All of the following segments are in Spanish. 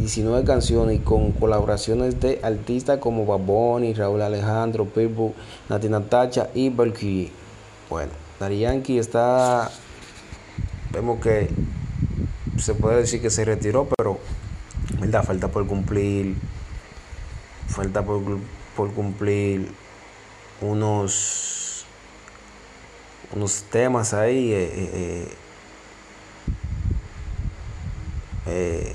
19 canciones y con colaboraciones de artistas como Baboni, Raúl Alejandro, Pitbull, Nati Natacha y Valkyrie. Bueno, Dari Yankee está. Vemos que se puede decir que se retiró, pero verdad falta por cumplir. Falta por, por cumplir unos unos temas ahí. Eh, eh, eh,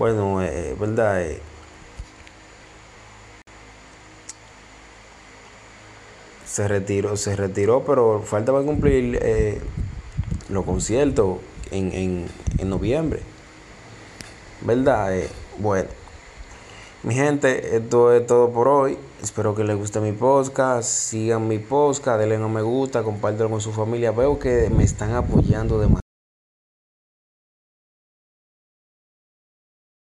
Bueno, eh, verdad. Eh, se retiró, se retiró, pero falta para cumplir eh, los conciertos en, en, en noviembre. ¿Verdad? Eh, bueno. Mi gente, esto es todo por hoy. Espero que les guste mi podcast. Sigan mi podcast, denle a me gusta, compártelo con su familia. Veo que me están apoyando demasiado.